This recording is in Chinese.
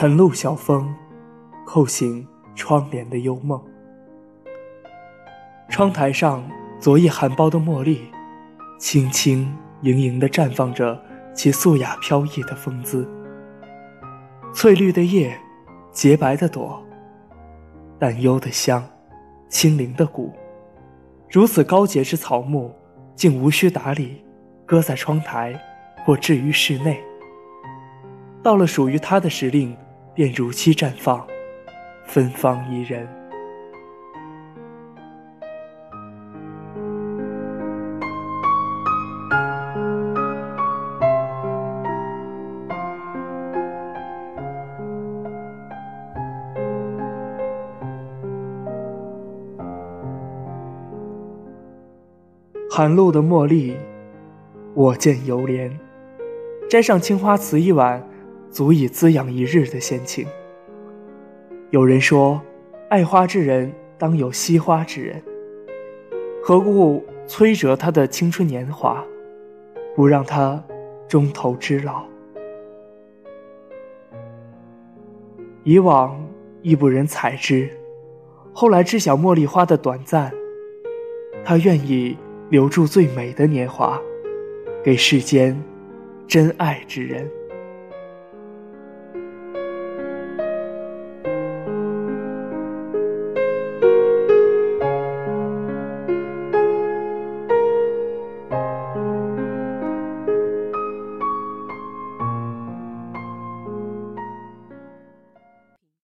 晨露晓风，叩醒窗帘的幽梦。窗台上昨夜含苞的茉莉，轻轻盈盈地绽放着其素雅飘逸的风姿。翠绿的叶，洁白的朵，淡幽的香，清灵的骨。如此高洁之草木，竟无需打理，搁在窗台，或置于室内。到了属于他的时令，便如期绽放，芬芳宜人。寒露的茉莉，我见犹怜。摘上青花瓷一碗。足以滋养一日的闲情。有人说，爱花之人当有惜花之人。何故摧折他的青春年华，不让他终头之老？以往亦不忍采之，后来知晓茉莉花的短暂，他愿意留住最美的年华，给世间真爱之人。